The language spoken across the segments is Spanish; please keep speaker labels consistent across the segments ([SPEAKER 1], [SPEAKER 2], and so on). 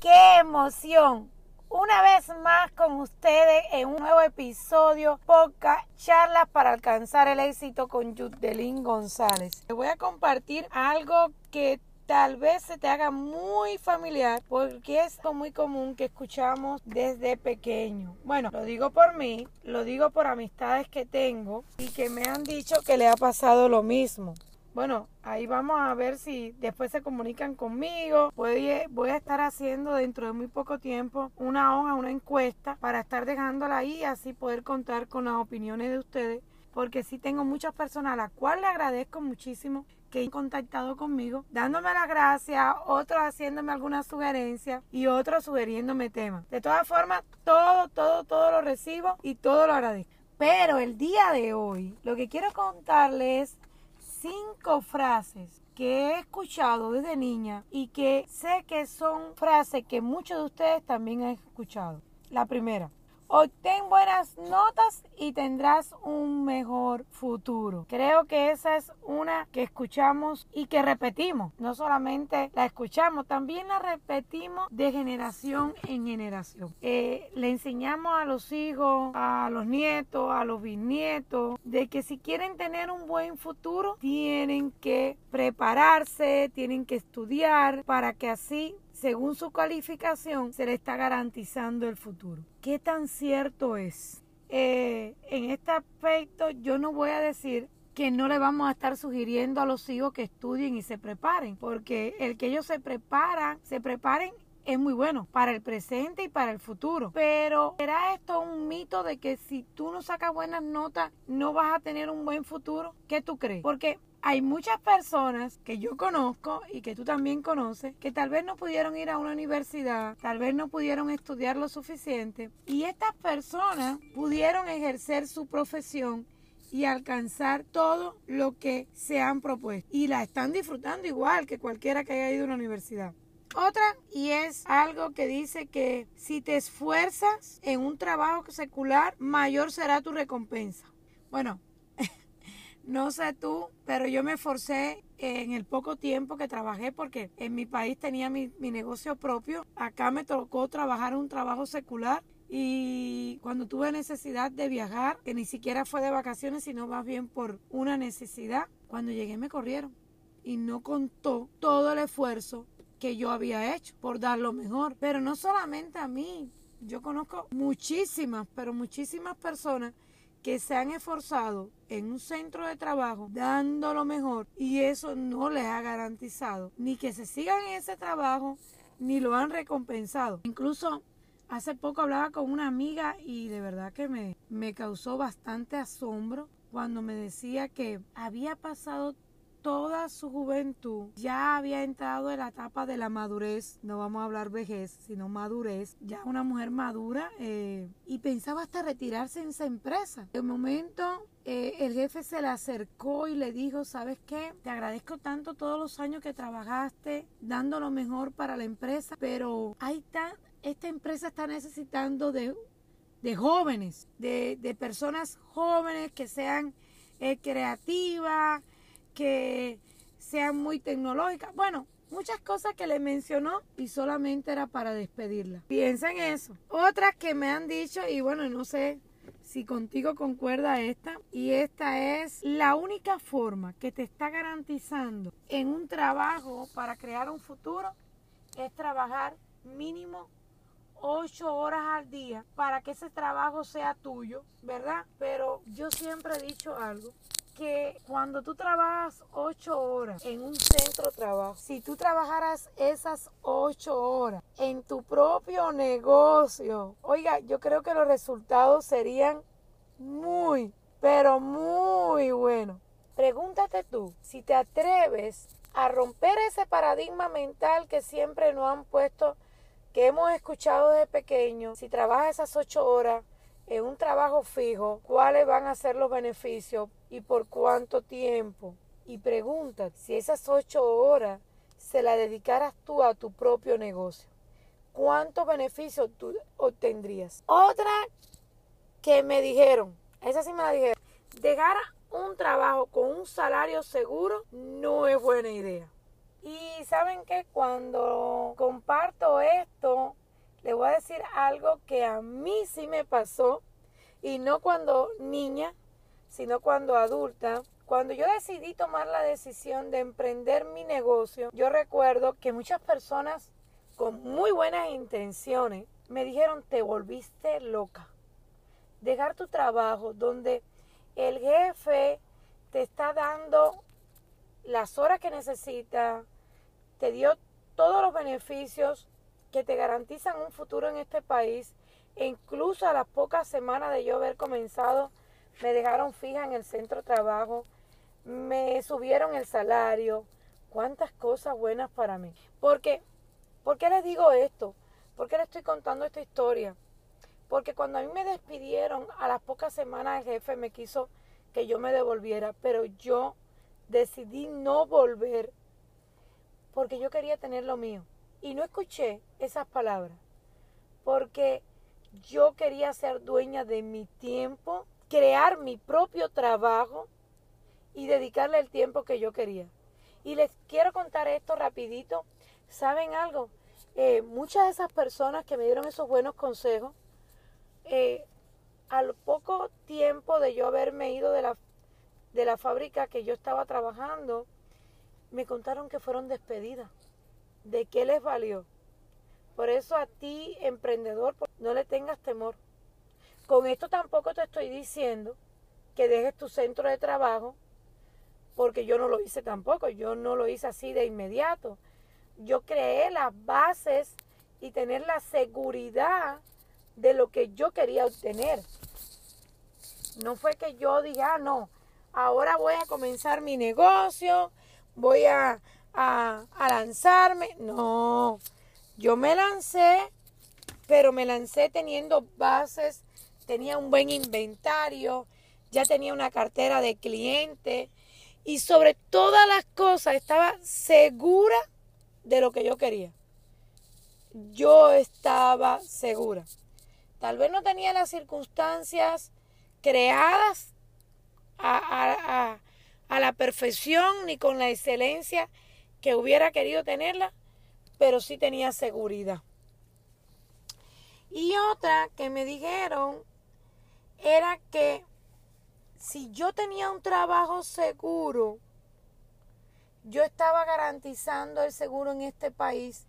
[SPEAKER 1] qué emoción. Una vez más con ustedes en un nuevo episodio, poca charlas para alcanzar el éxito con Yudelín González. Te voy a compartir algo que tal vez se te haga muy familiar porque es muy común que escuchamos desde pequeño. Bueno, lo digo por mí, lo digo por amistades que tengo y que me han dicho que le ha pasado lo mismo. Bueno, ahí vamos a ver si después se comunican conmigo. Voy, voy a estar haciendo dentro de muy poco tiempo una hoja, una encuesta para estar dejándola ahí y así poder contar con las opiniones de ustedes. Porque sí tengo muchas personas a las cuales le agradezco muchísimo que han contactado conmigo, dándome las gracias, otros haciéndome alguna sugerencia y otros sugiriéndome temas. De todas formas, todo, todo, todo lo recibo y todo lo agradezco. Pero el día de hoy, lo que quiero contarles cinco frases que he escuchado desde niña y que sé que son frases que muchos de ustedes también han escuchado. La primera, Obtén buenas notas y tendrás un mejor futuro. Creo que esa es una que escuchamos y que repetimos. No solamente la escuchamos, también la repetimos de generación en generación. Eh, le enseñamos a los hijos, a los nietos, a los bisnietos, de que si quieren tener un buen futuro, tienen que prepararse, tienen que estudiar para que así según su calificación, se le está garantizando el futuro. ¿Qué tan cierto es? Eh, en este aspecto yo no voy a decir que no le vamos a estar sugiriendo a los hijos que estudien y se preparen, porque el que ellos se preparan, se preparen es muy bueno para el presente y para el futuro. Pero ¿será esto un mito de que si tú no sacas buenas notas no vas a tener un buen futuro? ¿Qué tú crees? Porque hay muchas personas que yo conozco y que tú también conoces que tal vez no pudieron ir a una universidad, tal vez no pudieron estudiar lo suficiente y estas personas pudieron ejercer su profesión y alcanzar todo lo que se han propuesto y la están disfrutando igual que cualquiera que haya ido a una universidad. Otra, y es algo que dice que si te esfuerzas en un trabajo secular, mayor será tu recompensa. Bueno, no sé tú, pero yo me esforcé en el poco tiempo que trabajé porque en mi país tenía mi, negocio propio. Acá me tocó trabajar un trabajo secular y cuando tuve necesidad de viajar, que ni siquiera fue de vacaciones, sino más bien por una necesidad, cuando llegué me corrieron y no contó todo el esfuerzo que yo había hecho por dar lo mejor. Pero no solamente a mí, yo conozco muchísimas, pero muchísimas personas que se han esforzado en un centro de trabajo dando lo mejor y eso no les ha garantizado ni que se sigan en ese trabajo ni lo han recompensado. Incluso hace poco hablaba con una amiga y de verdad que me, me causó bastante asombro cuando me decía que había pasado toda su juventud ya había entrado en la etapa de la madurez, no vamos a hablar vejez, sino madurez, ya una mujer madura eh, pensaba hasta retirarse en esa empresa. De momento eh, el jefe se le acercó y le dijo, ¿sabes qué? Te agradezco tanto todos los años que trabajaste dando lo mejor para la empresa, pero hay tan, esta empresa está necesitando de, de jóvenes, de, de, personas jóvenes que sean eh, creativas, que sean muy tecnológicas. Bueno, muchas cosas que le mencionó y solamente era para despedirla. Piensa en eso. Otras que me han dicho, y bueno, no sé si contigo concuerda esta, y esta es la única forma que te está garantizando en un trabajo para crear un futuro, es trabajar mínimo ocho horas al día para que ese trabajo sea tuyo, ¿verdad? Pero yo siempre he dicho algo que cuando tú trabajas ocho horas en un centro de trabajo, si tú trabajaras esas ocho horas en tu propio negocio, oiga, yo creo que los resultados serían muy, pero muy buenos. Pregúntate tú, si te atreves a romper ese paradigma mental que siempre nos han puesto, que hemos escuchado desde pequeño, si trabajas esas ocho horas, en un trabajo fijo cuáles van a ser los beneficios y por cuánto tiempo. Y pregunta si esas ocho horas se las dedicaras tú a tu propio negocio. ¿Cuántos beneficios tú obtendrías? Otra que me dijeron, esa sí me la dijeron, dejar un trabajo con un salario seguro no es buena idea. Y saben que cuando comparto esto, le voy a decir algo que a mí sí me pasó, y no cuando niña, sino cuando adulta. Cuando yo decidí tomar la decisión de emprender mi negocio, yo recuerdo que muchas personas con muy buenas intenciones me dijeron, te volviste loca. Dejar tu trabajo donde el jefe te está dando las horas que necesita, te dio todos los beneficios que te garantizan un futuro en este país. E incluso a las pocas semanas de yo haber comenzado, me dejaron fija en el centro de trabajo, me subieron el salario. Cuántas cosas buenas para mí. Porque, ¿por qué les digo esto? ¿Por qué les estoy contando esta historia? Porque cuando a mí me despidieron, a las pocas semanas el jefe me quiso que yo me devolviera, pero yo decidí no volver porque yo quería tener lo mío. Y no escuché esas palabras, porque yo quería ser dueña de mi tiempo, crear mi propio trabajo y dedicarle el tiempo que yo quería. Y les quiero contar esto rapidito. ¿Saben algo? Eh, muchas de esas personas que me dieron esos buenos consejos, eh, al poco tiempo de yo haberme ido de la, de la fábrica que yo estaba trabajando, me contaron que fueron despedidas. ¿De qué les valió? Por eso a ti, emprendedor, no le tengas temor. Con esto tampoco te estoy diciendo que dejes tu centro de trabajo, porque yo no lo hice tampoco, yo no lo hice así de inmediato. Yo creé las bases y tener la seguridad de lo que yo quería obtener. No fue que yo diga, ah, no, ahora voy a comenzar mi negocio, voy a, a, lanzarme. No, yo me lancé, pero me lancé teniendo bases, tenía un buen inventario, ya tenía una cartera de clientes y sobre todas las cosas estaba segura de lo que yo quería. Yo estaba segura. Tal vez no tenía las circunstancias creadas a, la perfección ni con la excelencia que hubiera querido tenerla, pero sí tenía seguridad. Y otra que me dijeron era que si yo tenía un trabajo seguro, yo estaba garantizando el seguro en este país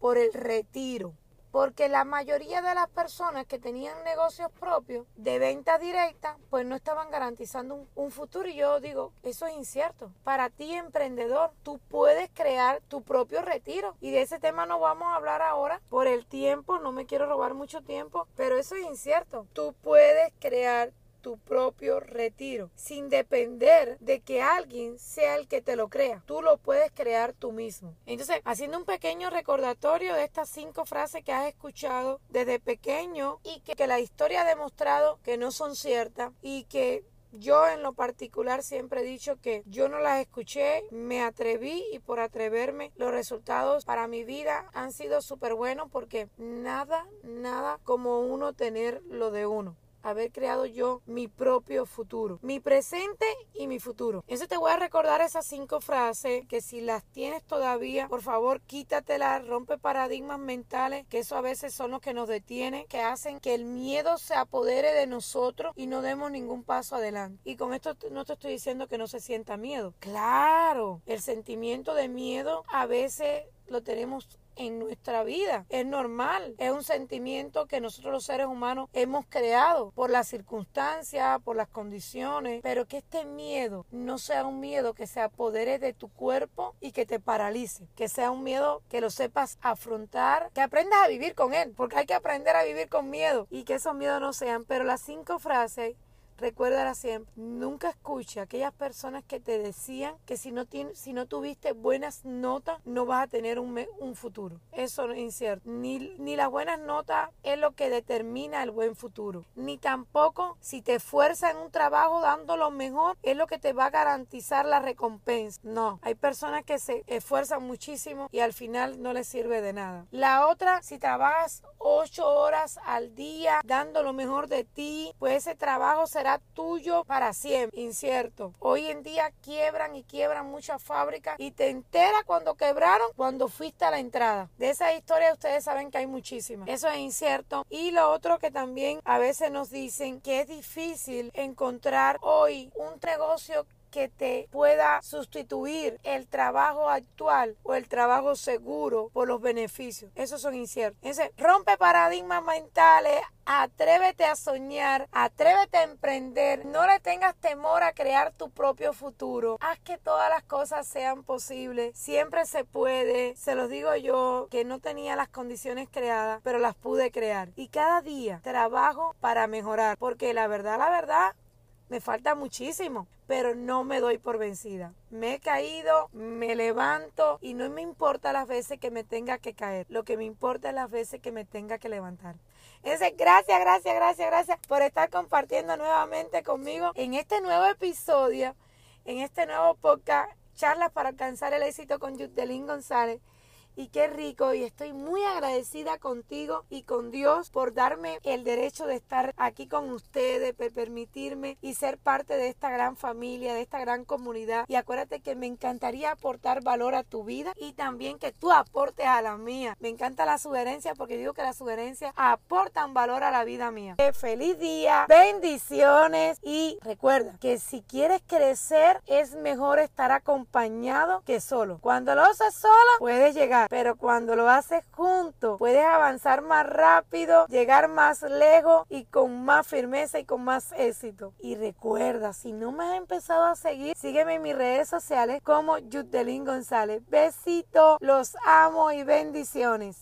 [SPEAKER 1] por el retiro porque la mayoría de las personas que tenían negocios propios de venta directa, pues no estaban garantizando un, futuro. Y yo digo, eso es incierto. Para ti, emprendedor, tú puedes crear tu propio retiro. Y de ese tema no vamos a hablar ahora por el tiempo, no me quiero robar mucho tiempo, pero eso es incierto. Tú puedes crear tu propio retiro, sin depender de que alguien sea el que te lo crea. Tú lo puedes crear tú mismo. Entonces, haciendo un pequeño recordatorio de estas cinco frases que has escuchado desde pequeño y que, la historia ha demostrado que no son ciertas y que yo en lo particular siempre he dicho que yo no las escuché, me atreví y por atreverme los resultados para mi vida han sido súper buenos porque nada, nada como uno tener lo de uno haber creado yo mi propio futuro, mi presente y mi futuro. Entonces te voy a recordar esas cinco frases que si las tienes todavía, por favor quítatelas, rompe paradigmas mentales, que eso a veces son los que nos detienen, que hacen que el miedo se apodere de nosotros y no demos ningún paso adelante. Y con esto no te estoy diciendo que no se sienta miedo. Claro, el sentimiento de miedo a veces lo tenemos en nuestra vida. Es normal, es un sentimiento que nosotros los seres humanos hemos creado por las circunstancias, por las condiciones, pero que este miedo no sea un miedo que se apodere de tu cuerpo y que te paralice, que sea un miedo que lo sepas afrontar, que aprendas a vivir con él, porque hay que aprender a vivir con miedo y que esos miedos no sean, pero las cinco frases Recuérdala siempre, nunca escucha a aquellas personas que te decían que si no, si no tuviste buenas notas no vas a tener un, un futuro. Eso no es incierto. Ni, ni las buenas notas es lo que determina el buen futuro. Ni tampoco si te esfuerzas en un trabajo dando lo mejor es lo que te va a garantizar la recompensa. No, hay personas que se esfuerzan muchísimo y al final no les sirve de nada. La otra, si trabajas ocho horas al día dando lo mejor de ti, pues ese trabajo será tuyo para siempre. Incierto. Hoy en día quiebran y quiebran muchas fábricas y te enteras cuando quebraron, cuando fuiste a la entrada. De esa historia ustedes saben que hay muchísimas. Eso es incierto. Y lo otro que también a veces nos dicen que es difícil encontrar hoy un negocio que te pueda sustituir el trabajo actual o el trabajo seguro por los beneficios. Esos son inciertos. Rompe paradigmas mentales, atrévete a soñar, atrévete a emprender, no le tengas temor a crear tu propio futuro. Haz que todas las cosas sean posibles. Siempre se puede. Se los digo yo que no tenía las condiciones creadas, pero las pude crear. Y cada día trabajo para mejorar, porque la verdad, la verdad, me falta muchísimo, pero no me doy por vencida. Me he caído, me levanto y no me importa las veces que me tenga que caer. Lo que me importa es las veces que me tenga que levantar. Entonces, gracias, gracias, gracias, gracias por estar compartiendo nuevamente conmigo en este nuevo episodio, en este nuevo podcast, charlas para alcanzar el éxito con Yutelín González y qué rico y estoy muy agradecida contigo y con Dios por darme el derecho de estar aquí con ustedes, por permitirme y ser parte de esta gran familia, de esta gran comunidad. Y acuérdate que me encantaría aportar valor a tu vida y también que tú aportes a la mía. Me encanta la sugerencia porque digo que las sugerencias aportan valor a la vida mía. Feliz día, bendiciones y recuerda que si quieres crecer es mejor estar acompañado que solo. Cuando lo haces solo puedes llegar pero cuando lo haces junto, puedes avanzar más rápido, llegar más lejos y con más firmeza y con más éxito. Y recuerda, si no me has empezado a seguir, sígueme en mis redes sociales como Yudelín González. Besito, los amo y bendiciones.